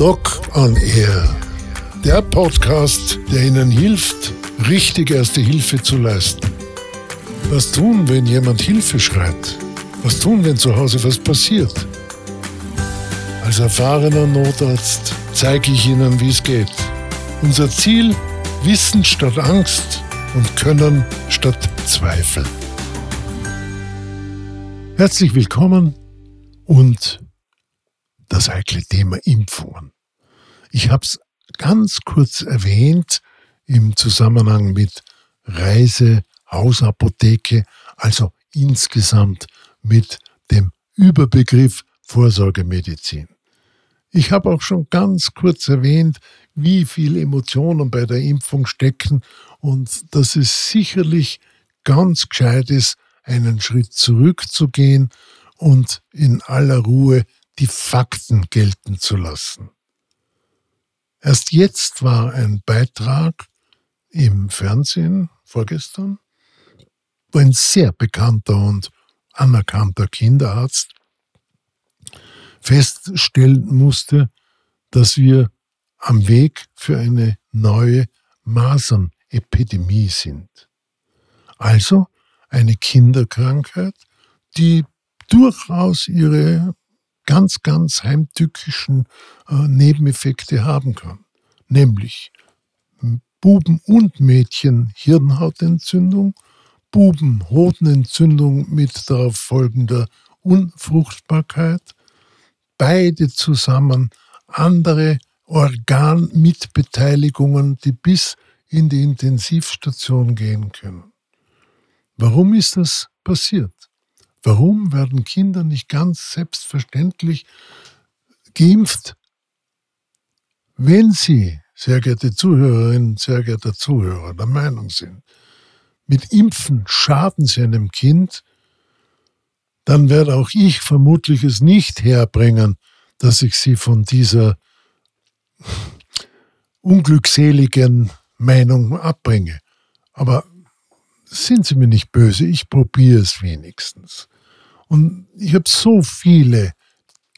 Doc on Air. Der Podcast, der Ihnen hilft, richtig erste Hilfe zu leisten. Was tun, wenn jemand Hilfe schreit? Was tun, wenn zu Hause was passiert? Als erfahrener Notarzt zeige ich Ihnen, wie es geht. Unser Ziel, Wissen statt Angst und Können statt Zweifel. Herzlich willkommen und das heikle Thema Impfungen. Ich habe es ganz kurz erwähnt im Zusammenhang mit Reise, Hausapotheke, also insgesamt mit dem Überbegriff Vorsorgemedizin. Ich habe auch schon ganz kurz erwähnt, wie viel Emotionen bei der Impfung stecken und dass es sicherlich ganz gescheit ist, einen Schritt zurückzugehen und in aller Ruhe die Fakten gelten zu lassen. Erst jetzt war ein Beitrag im Fernsehen vorgestern, wo ein sehr bekannter und anerkannter Kinderarzt feststellen musste, dass wir am Weg für eine neue Masernepidemie sind. Also eine Kinderkrankheit, die durchaus ihre ganz, ganz heimtückischen äh, Nebeneffekte haben kann. Nämlich Buben und Mädchen Hirnhautentzündung, Buben Hodenentzündung mit darauf folgender Unfruchtbarkeit, beide zusammen andere Organmitbeteiligungen, die bis in die Intensivstation gehen können. Warum ist das passiert? Warum werden Kinder nicht ganz selbstverständlich geimpft, wenn sie, sehr geehrte Zuhörerinnen, sehr geehrter Zuhörer, der Meinung sind, mit Impfen schaden sie einem Kind, dann werde auch ich vermutlich es nicht herbringen, dass ich sie von dieser unglückseligen Meinung abbringe. Aber sind Sie mir nicht böse, ich probiere es wenigstens. Und ich habe so viele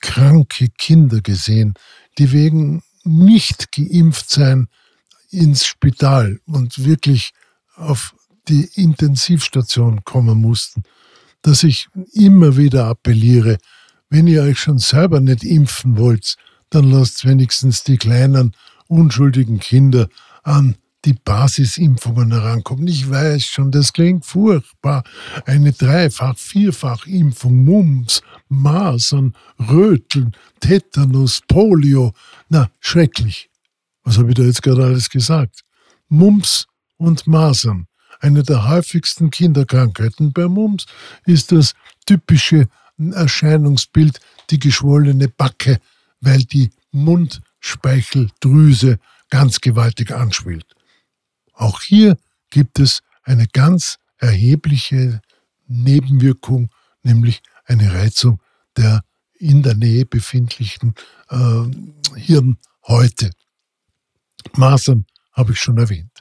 kranke Kinder gesehen, die wegen nicht geimpft sein ins Spital und wirklich auf die Intensivstation kommen mussten, dass ich immer wieder appelliere, wenn ihr euch schon selber nicht impfen wollt, dann lasst wenigstens die kleinen, unschuldigen Kinder an die Basisimpfungen herankommen. Ich weiß schon, das klingt furchtbar. Eine Dreifach-, Vierfach-Impfung, Mumps, Masern, Röteln, Tetanus, Polio. Na, schrecklich. Was habe ich da jetzt gerade alles gesagt? Mumps und Masern. Eine der häufigsten Kinderkrankheiten bei Mumps ist das typische Erscheinungsbild, die geschwollene Backe, weil die Mundspeicheldrüse ganz gewaltig anschwillt. Auch hier gibt es eine ganz erhebliche Nebenwirkung, nämlich eine Reizung der in der Nähe befindlichen äh, Hirnhäute. Masern habe ich schon erwähnt.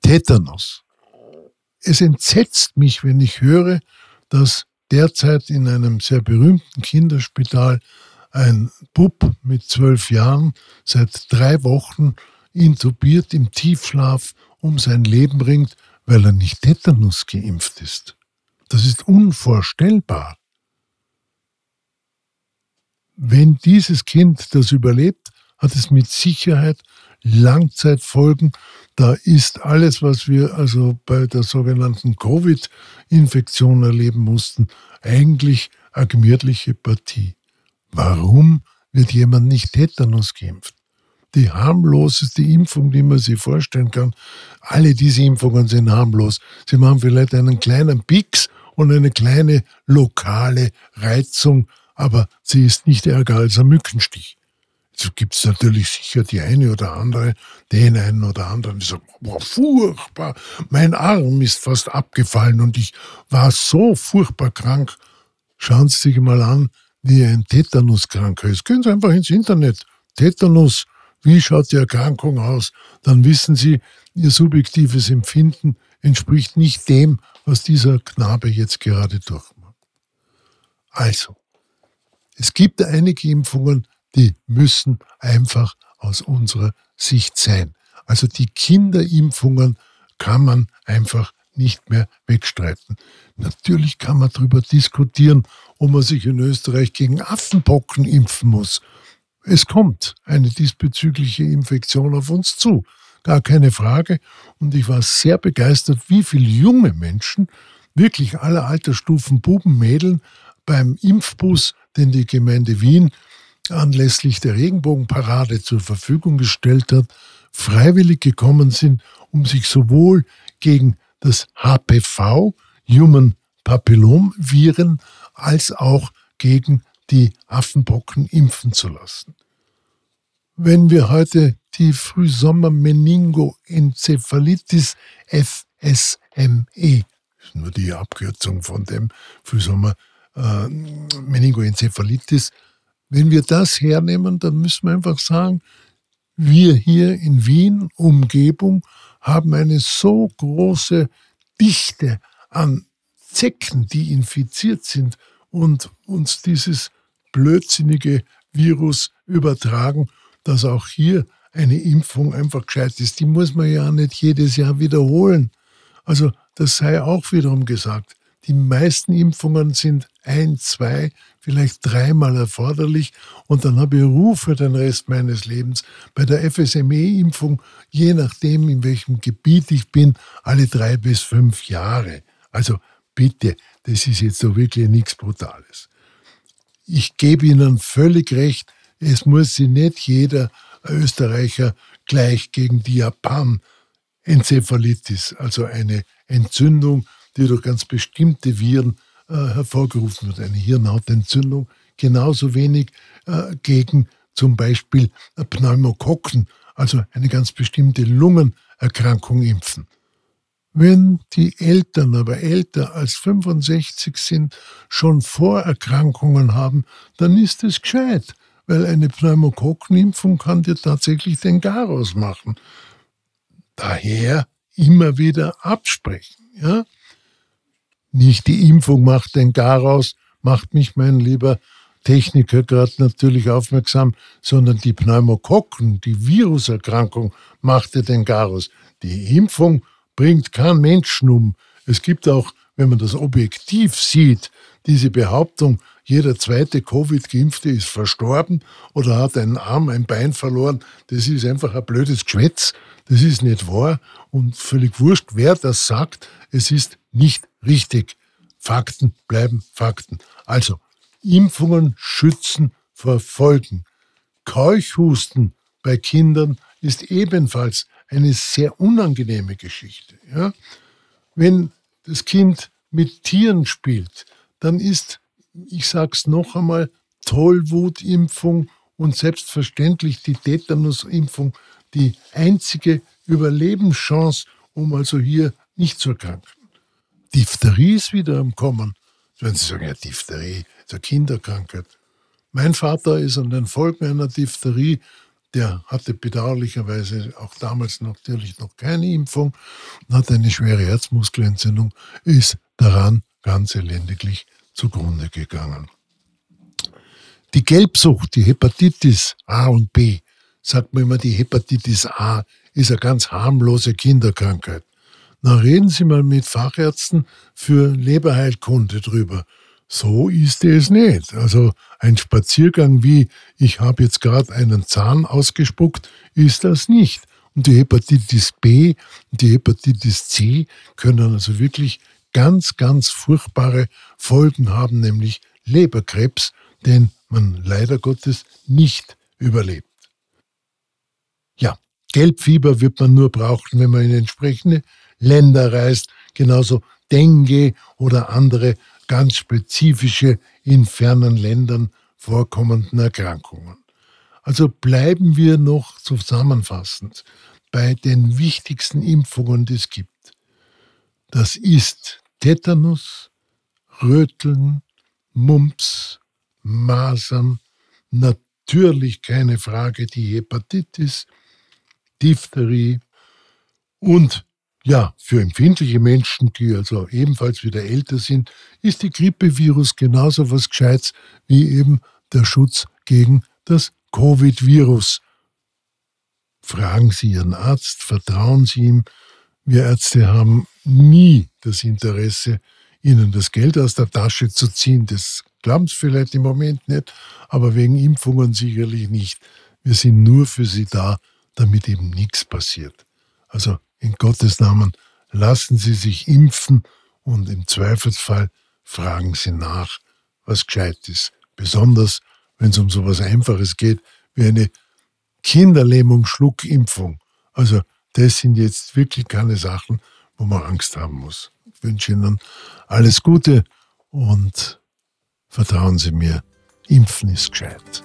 Tetanus. Es entsetzt mich, wenn ich höre, dass derzeit in einem sehr berühmten Kinderspital ein Bub mit zwölf Jahren seit drei Wochen intubiert im Tiefschlaf um sein Leben ringt, weil er nicht Tetanus geimpft ist. Das ist unvorstellbar. Wenn dieses Kind das überlebt, hat es mit Sicherheit Langzeitfolgen. Da ist alles, was wir also bei der sogenannten Covid-Infektion erleben mussten, eigentlich eine gemütliche Partie. Warum wird jemand nicht Tetanus geimpft? Die harmloseste Impfung, die man sich vorstellen kann. Alle diese Impfungen sind harmlos. Sie machen vielleicht einen kleinen Pix und eine kleine lokale Reizung, aber sie ist nicht ärger als ein Mückenstich. So gibt es natürlich sicher die eine oder andere, den einen oder anderen, die sagen, boah, furchtbar, mein Arm ist fast abgefallen und ich war so furchtbar krank. Schauen Sie sich mal an, wie ein Tetanus krank ist. Gehen Sie einfach ins Internet. Tetanus wie schaut die Erkrankung aus, dann wissen Sie, Ihr subjektives Empfinden entspricht nicht dem, was dieser Knabe jetzt gerade durchmacht. Also, es gibt einige Impfungen, die müssen einfach aus unserer Sicht sein. Also die Kinderimpfungen kann man einfach nicht mehr wegstreiten. Natürlich kann man darüber diskutieren, ob man sich in Österreich gegen Affenpocken impfen muss. Es kommt eine diesbezügliche Infektion auf uns zu. Gar keine Frage. Und ich war sehr begeistert, wie viele junge Menschen, wirklich aller Altersstufen, Buben, Mädeln, beim Impfbus, den die Gemeinde Wien anlässlich der Regenbogenparade zur Verfügung gestellt hat, freiwillig gekommen sind, um sich sowohl gegen das HPV, Human Papillom-Viren, als auch gegen die Affenpocken impfen zu lassen. Wenn wir heute die Frühsommer-Meningoenzephalitis FSME, nur die Abkürzung von dem Frühsommer-Meningoenzephalitis, äh, wenn wir das hernehmen, dann müssen wir einfach sagen, wir hier in Wien, Umgebung, haben eine so große Dichte an Zecken, die infiziert sind und uns dieses blödsinnige Virus übertragen, dass auch hier eine Impfung einfach gescheit ist. Die muss man ja nicht jedes Jahr wiederholen. Also das sei auch wiederum gesagt. Die meisten Impfungen sind ein, zwei, vielleicht dreimal erforderlich und dann habe ich Ruhe für den Rest meines Lebens. Bei der FSME-Impfung, je nachdem, in welchem Gebiet ich bin, alle drei bis fünf Jahre. Also bitte, das ist jetzt so wirklich nichts Brutales. Ich gebe Ihnen völlig recht, es muss sich nicht jeder Österreicher gleich gegen die Japan-Enzephalitis, also eine Entzündung, die durch ganz bestimmte Viren äh, hervorgerufen wird, eine Hirnhautentzündung, genauso wenig äh, gegen zum Beispiel Pneumokokken, also eine ganz bestimmte Lungenerkrankung impfen. Wenn die Eltern aber älter als 65 sind, schon Vorerkrankungen haben, dann ist es gescheit, weil eine Pneumokokkenimpfung kann dir tatsächlich den Garaus machen. Daher immer wieder absprechen. Ja? Nicht die Impfung macht den Garaus, macht mich mein lieber Techniker gerade natürlich aufmerksam, sondern die Pneumokokken, die Viruserkrankung machte den Garaus. Die Impfung bringt keinen Menschen um. Es gibt auch, wenn man das objektiv sieht, diese Behauptung, jeder zweite Covid-Geimpfte ist verstorben oder hat einen Arm, ein Bein verloren. Das ist einfach ein blödes Geschwätz. Das ist nicht wahr und völlig wurscht, wer das sagt. Es ist nicht richtig. Fakten bleiben Fakten. Also, Impfungen schützen vor Folgen. Keuchhusten bei Kindern ist ebenfalls eine sehr unangenehme Geschichte. Ja? Wenn das Kind mit Tieren spielt, dann ist, ich sage es noch einmal, Tollwutimpfung und selbstverständlich die Tetanusimpfung die einzige Überlebenschance, um also hier nicht zu erkranken. Diphtherie ist wieder am Kommen. Wenn Sie sagen, ja, Diphtherie ist eine Kinderkrankheit. Mein Vater ist an den Folgen einer Diphtherie der hatte bedauerlicherweise auch damals natürlich noch keine Impfung und hatte eine schwere Herzmuskelentzündung, ist daran ganz elendiglich zugrunde gegangen. Die Gelbsucht, die Hepatitis A und B, sagt man immer, die Hepatitis A ist eine ganz harmlose Kinderkrankheit. Na, reden Sie mal mit Fachärzten für Leberheilkunde drüber. So ist es nicht. Also ein Spaziergang wie ich habe jetzt gerade einen Zahn ausgespuckt, ist das nicht. Und die Hepatitis B und die Hepatitis C können also wirklich ganz, ganz furchtbare Folgen haben, nämlich Leberkrebs, den man leider Gottes nicht überlebt. Ja, Gelbfieber wird man nur brauchen, wenn man in entsprechende Länder reist, genauso Dengue oder andere ganz spezifische in fernen Ländern vorkommenden Erkrankungen. Also bleiben wir noch zusammenfassend bei den wichtigsten Impfungen, die es gibt. Das ist Tetanus, Röteln, Mumps, Masern, natürlich keine Frage die Hepatitis, Diphtherie und ja, für empfindliche Menschen, die also ebenfalls wieder älter sind, ist die Grippevirus genauso was Gescheites wie eben der Schutz gegen das Covid-Virus. Fragen Sie Ihren Arzt, vertrauen Sie ihm. Wir Ärzte haben nie das Interesse, Ihnen das Geld aus der Tasche zu ziehen. Das glauben Sie vielleicht im Moment nicht, aber wegen Impfungen sicherlich nicht. Wir sind nur für Sie da, damit eben nichts passiert. Also in Gottes Namen, lassen Sie sich impfen und im Zweifelsfall fragen Sie nach, was gescheit ist. Besonders, wenn es um so etwas Einfaches geht, wie eine Kinderlähmung-Schluckimpfung. Also das sind jetzt wirklich keine Sachen, wo man Angst haben muss. Ich wünsche Ihnen alles Gute und vertrauen Sie mir, Impfen ist gescheit.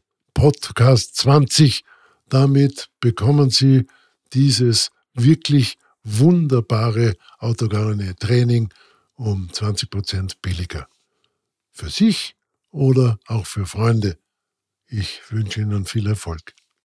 Podcast 20. Damit bekommen Sie dieses wirklich wunderbare autogene Training um 20% billiger. Für sich oder auch für Freunde. Ich wünsche Ihnen viel Erfolg.